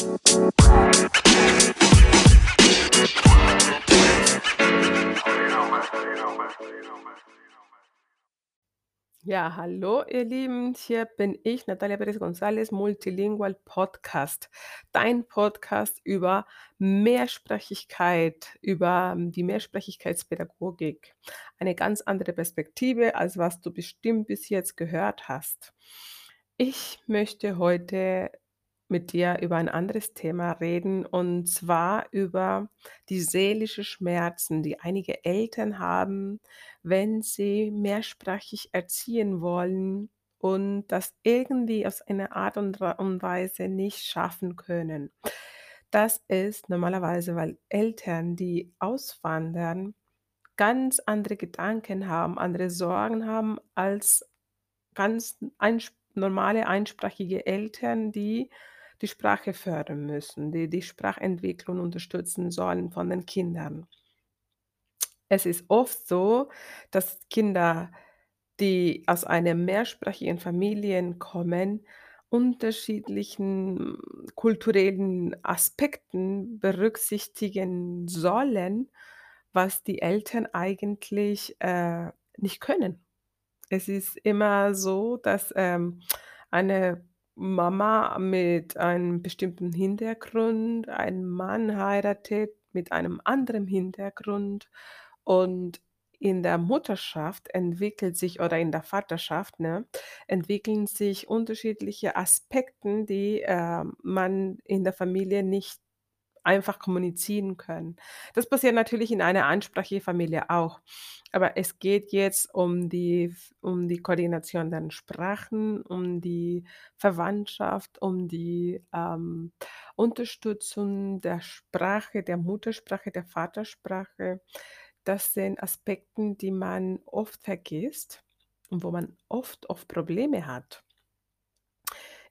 Ja, hallo ihr Lieben, hier bin ich, Natalia Perez González, Multilingual Podcast. Dein Podcast über Mehrsprachigkeit, über ähm, die Mehrsprachigkeitspädagogik. Eine ganz andere Perspektive, als was du bestimmt bis jetzt gehört hast. Ich möchte heute mit dir über ein anderes Thema reden und zwar über die seelische Schmerzen, die einige Eltern haben, wenn sie mehrsprachig erziehen wollen und das irgendwie aus einer Art und Weise nicht schaffen können. Das ist normalerweise, weil Eltern, die auswandern, ganz andere Gedanken haben, andere Sorgen haben als ganz einsp normale einsprachige Eltern, die die Sprache fördern müssen, die die Sprachentwicklung unterstützen sollen von den Kindern. Es ist oft so, dass Kinder, die aus einer mehrsprachigen Familien kommen, unterschiedlichen kulturellen Aspekten berücksichtigen sollen, was die Eltern eigentlich, äh, nicht können. Es ist immer so, dass, ähm, eine Mama mit einem bestimmten Hintergrund einen Mann heiratet mit einem anderen Hintergrund und in der Mutterschaft entwickelt sich oder in der Vaterschaft, ne, entwickeln sich unterschiedliche Aspekten, die, ähm, man in der Familie nicht einfach kommunizieren können. Das passiert natürlich in einer einsprachigen Familie auch. Aber es geht jetzt um die um die Koordination der Sprachen, um die Verwandtschaft, um die, ähm, Unterstützung der Sprache, der Muttersprache, der Vatersprache. Das sind Aspekten, die man oft vergisst und wo man oft oft Probleme hat.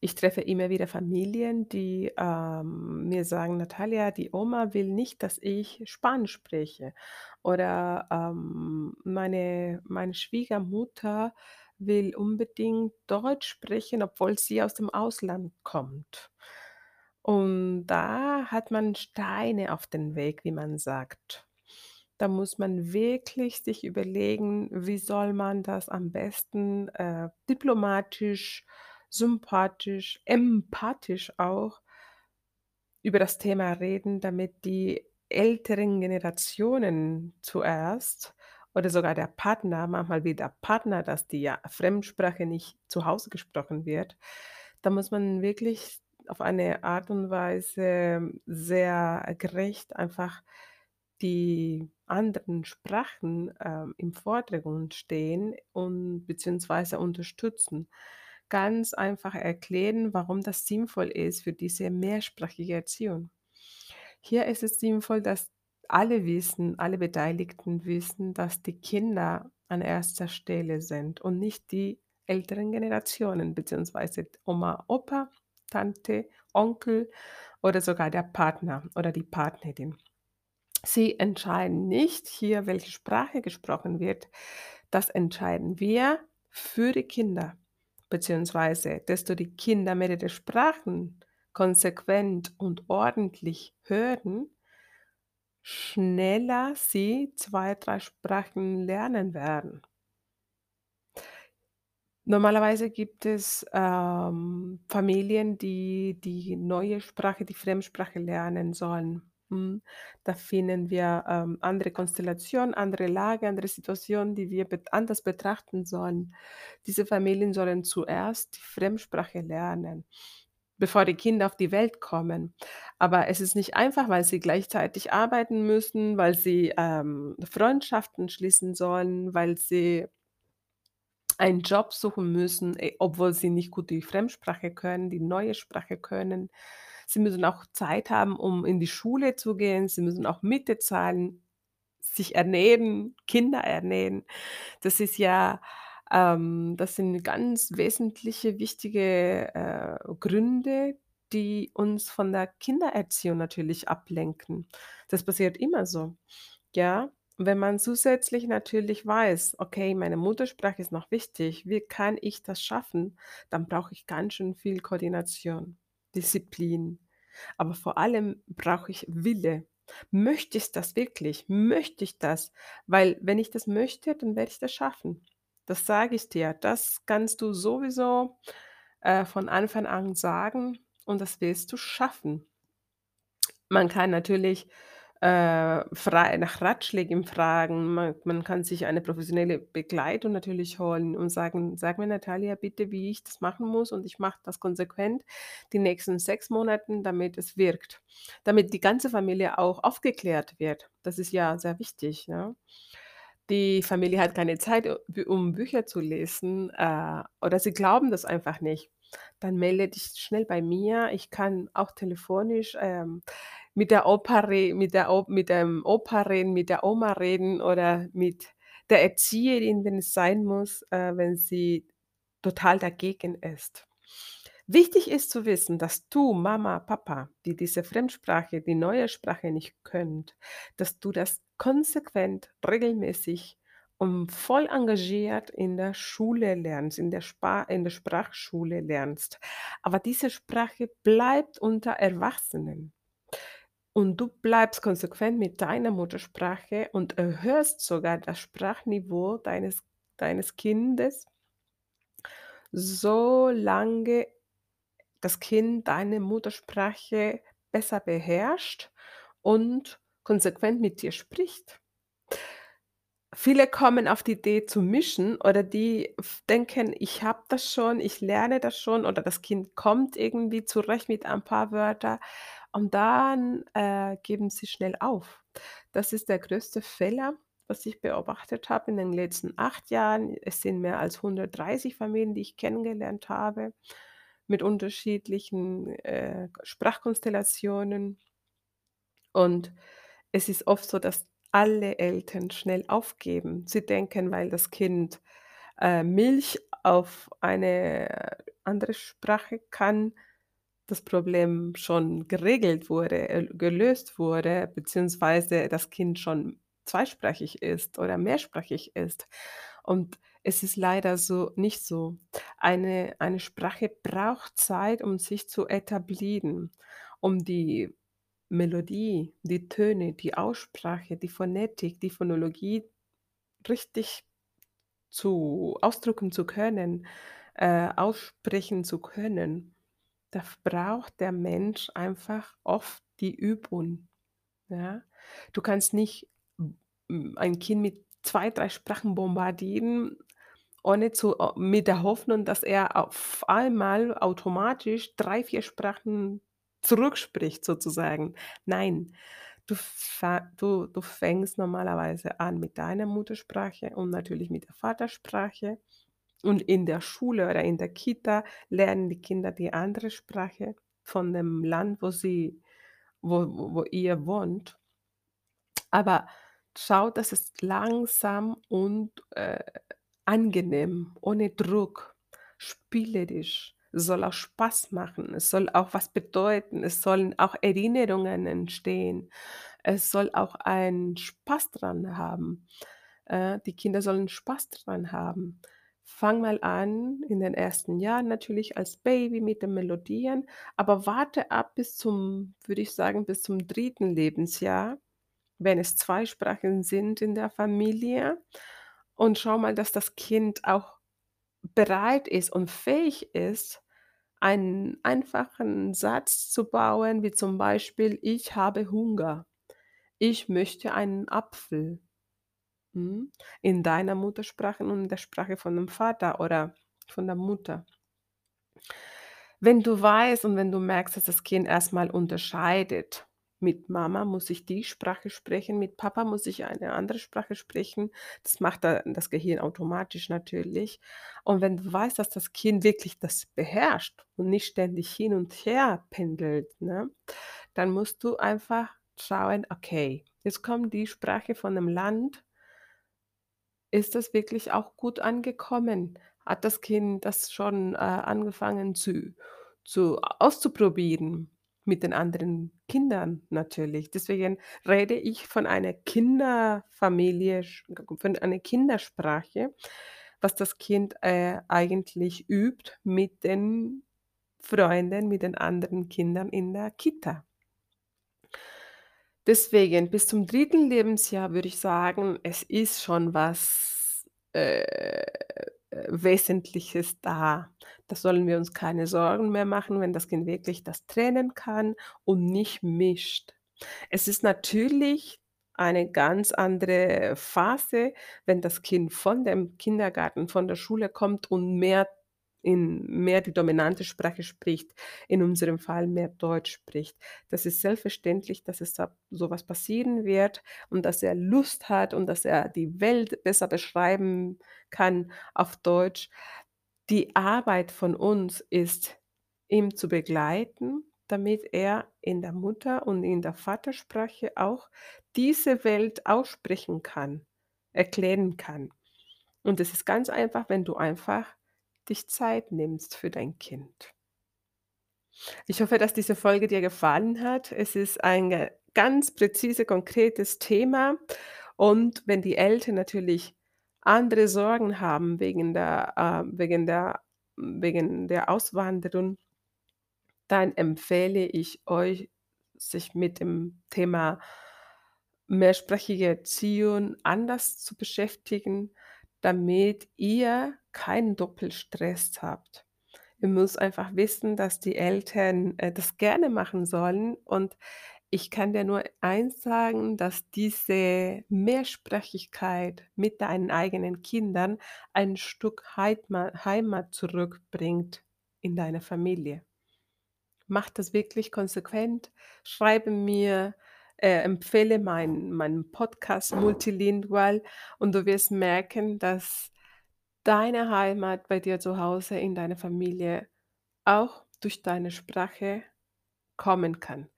Ich treffe immer wieder Familien, die, ähm, mir sagen: „Natalia, die Oma will nicht, dass ich Spanisch spreche.“ Oder, ähm, meine meine Schwiegermutter will unbedingt Deutsch sprechen, obwohl sie aus dem Ausland kommt. Und da hat man Steine auf den Weg, wie man sagt. Da muss man wirklich sich überlegen, wie soll man das am besten, äh, diplomatisch, sympathisch, empathisch auch über das Thema reden, damit die älteren Generationen zuerst oder sogar der Partner manchmal will der Partner, dass die, ja, Fremdsprache nicht zu Hause gesprochen wird. Da muss man wirklich auf eine Art und Weise sehr gerecht einfach die anderen Sprachen, ähm, im Vordergrund stehen und beziehungsweise unterstützen. Ganz einfach erklären, warum das sinnvoll ist für diese mehrsprachige Erziehung. Hier ist es sinnvoll, dass alle wissen alle Beteiligten wissen, dass die Kinder an erster Stelle sind und nicht die älteren Generationen beziehungsweise Oma, Opa, Tante, Onkel oder sogar der Partner oder die Partnerin. Sie entscheiden nicht hier, welche Sprache gesprochen wird. Das entscheiden wir für die Kinder, beziehungsweise desto die Kinder mehrere Sprachen konsequent und ordentlich hören, schneller sie 2, 3 Sprachen lernen werden. Normalerweise gibt es, ähm, Familien, die die neue Sprache, die Fremdsprache lernen sollen. Da finden wir, ähm, andere Konstellationen, andere Lage, andere Situationen, die wir bet anders betrachten sollen. Diese Familien sollen zuerst die Fremdsprache lernen, bevor die Kinder auf die Welt kommen. Aber es ist nicht einfach, weil sie gleichzeitig arbeiten müssen, weil sie, ähm, Freundschaften schließen sollen, weil sie einen Job suchen müssen, äh, obwohl sie nicht gut die Fremdsprache können, die neue Sprache können. Sie müssen auch Zeit haben, um in die Schule zu gehen. Sie müssen auch Miete zahlen, sich ernähren, Kinder ernähren. Das ist ja ähm, das sind ganz wesentliche, wichtige, äh, Gründe, die uns von der Kindererziehung natürlich ablenken. Das passiert immer so, ja? Wenn man zusätzlich natürlich weiß: „Okay, meine Muttersprache ist noch wichtig. Wie kann ich das schaffen?“ Dann brauche ich ganz schön viel Koordination, Disziplin, Aber vor allem brauche ich Wille. Möchte ich das wirklich? Möchte ich das? Weil wenn ich das möchte, dann werde ich das schaffen. Das sage ich dir. Das kannst du sowieso, äh, von Anfang an sagen und das wirst du schaffen. Man kann natürlich, äh, frei nach Ratschlägen fragen. Man man kann sich eine professionelle Begleitung natürlich holen und sagen: „Sag mir, Natalia, bitte, wie ich das machen muss und ich mache das konsequent die nächsten 6 Monaten, damit es wirkt.“ Damit die ganze Familie auch aufgeklärt wird. Das ist ja sehr wichtig, ja? Die Familie hat keine Zeit, um Bücher zu lesen, äh, oder sie glauben das einfach nicht. Dann melde dich schnell bei mir. Ich kann auch telefonisch, ähm, mit der Opa re mit der mit dem Opa reden, mit der Oma reden oder mit der Erzieherin, wenn es sein muss, äh, wenn sie total dagegen ist. Wichtig ist zu wissen, dass du, Mama, Papa, die diese Fremdsprache, die neue Sprache nicht könnt, dass du das konsequent, regelmäßig und voll engagiert in der Schule lernst, in der Spa in der Sprachschule lernst. Aber diese Sprache bleibt unter Erwachsenen. Und du bleibst konsequent mit deiner Muttersprache und erhöhst sogar das Sprachniveau deines deines Kindes solange das Kind deine Muttersprache besser beherrscht und konsequent mit dir spricht. Viele kommen auf die Idee zu mischen oder die denken: „Ich habe das schon, ich lerne das schon“ oder das Kind kommt irgendwie zurecht mit ein paar Wörter und dann, äh, geben sie schnell auf. Das ist der größte Fehler, was ich beobachtet habe in den letzten 8 Jahren. Es sind mehr als 130 Familien, die ich kennengelernt habe mit unterschiedlichen, äh, Sprachkonstellationen. Und es ist oft so, dass alle Eltern schnell aufgeben. Sie denken, weil das Kind, äh, Milch auf eine andere Sprache kann, das Problem schon geregelt wurde, äh, gelöst wurde, beziehungsweise das Kind schon zweisprachig ist oder mehrsprachig ist. Und es ist leider so nicht so. Eine eine Sprache braucht Zeit, um sich zu etablieren, um die Melodie, die Töne, die Aussprache, die Phonetik, die Phonologie richtig zu ausdrücken zu können, äh, aussprechen zu können. Da braucht der Mensch einfach oft die Übung, ja? Du kannst nicht hm, ein Kind mit 2, 3 Sprachen bombardieren, ohne zu o mit der Hoffnung, dass er auf einmal automatisch 3, 4 Sprachen zurückspricht sozusagen. Nein, du du du fängst normalerweise an mit deiner Muttersprache und natürlich mit der Vatersprache. Und in der Schule oder in der Kita lernen die Kinder die andere Sprache von dem Land, wo sie wo wo ihr wohnt. Aber schau, dass es langsam und, äh, angenehm, ohne Druck, spielerisch soll auch Spaß machen. Es soll auch was bedeuten. Es sollen auch Erinnerungen entstehen. Es soll auch einen Spaß dran haben. Äh, die Kinder sollen Spaß dran haben. Fang mal an in den ersten Jahren natürlich als Baby mit den Melodien, aber warte ab bis zum würde ich sagen, bis zum dritten Lebensjahr, wenn es 2 Sprachen sind in der Familie. Und schau mal, dass das Kind auch bereit ist und fähig ist, einen einfachen Satz zu bauen, wie zum Beispiel: „Ich habe Hunger. Ich möchte einen Apfel.“ Mhm. In deiner Muttersprache und in der Sprache von dem Vater oder von der Mutter. Wenn du weißt und wenn du merkst, dass das Kind erst mal unterscheidet: „Mit Mama muss ich die Sprache sprechen, mit Papa muss ich eine andere Sprache sprechen.“ Das macht da das Gehirn automatisch natürlich. Und wenn du weißt, dass das Kind wirklich das beherrscht und nicht ständig hin und her pendelt, ne, dann musst du einfach schauen: „Okay, jetzt kommt die Sprache von 'nem Land“ „ist das wirklich auch gut angekommen? Hat das Kind das schon, äh, angefangen zu zu auszuprobieren mit den anderen Kindern natürlich?“ Deswegen rede ich von einer Kinderfamilie, von einer Kindersprache, was das Kind, äh, eigentlich übt mit den Freunden mit den anderen Kindern in der Kita. Deswegen bis zum 3. Lebensjahr würde ich sagen, es ist schon was, äh, Wesentliches da. Da sollen wir uns keine Sorgen mehr machen, wenn das Kind wirklich das trennen kann und nicht mischt. Es ist natürlich eine ganz andere Phase, wenn das Kind von dem Kindergarten, von der Schule kommt und mehr in mehr die dominante Sprache spricht, in unserem Fall mehr Deutsch spricht. Das ist selbstverständlich, dass es da so was passieren wird und dass er Lust hat und dass er die Welt besser beschreiben kann auf Deutsch. Die Arbeit von uns ist, ihn zu begleiten, damit er in der Mutter und in der Vatersprache auch diese Welt aussprechen kann, erklären kann. Und es ist ganz einfach, wenn du einfach dich Zeit nimmst für dein Kind. Ich hoffe, dass diese Folge dir gefallen hat. Es ist ein ganz präzise, konkretes Thema. Und wenn die Eltern natürlich andere Sorgen haben wegen der, äh, wegen der, wegen der Auswanderung, dann empfehle ich euch, sich mit dem Thema mehrsprachige Erziehung anders zu beschäftigen, damit ihr keinen Doppelstress habt. Ihr müsst einfach wissen, dass die Eltern, äh, das gerne machen sollen und ich kann dir nur eins sagen, dass diese Mehrsprachigkeit mit deinen eigenen Kindern ein Stück Heimat zurückbringt in deine Familie. Mach das wirklich konsequent, schreibe mir, äh, empfehle mein meinen Podcast Multilingual und du wirst merken, dass deine Heimat bei dir zu Hause in deiner Familie auch durch deine Sprache kommen kann,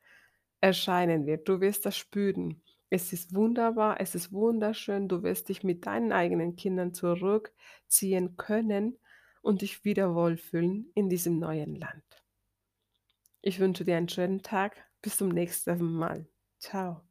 erscheinen wird. Du wirst das spüren. Es ist wunderbar, es ist wunderschön. Du wirst dich mit deinen eigenen Kindern zurückziehen können und dich wieder wohlfühlen in diesem neuen Land. Ich wünsche dir einen schönen Tag. Bis zum nächsten Mal. Chao.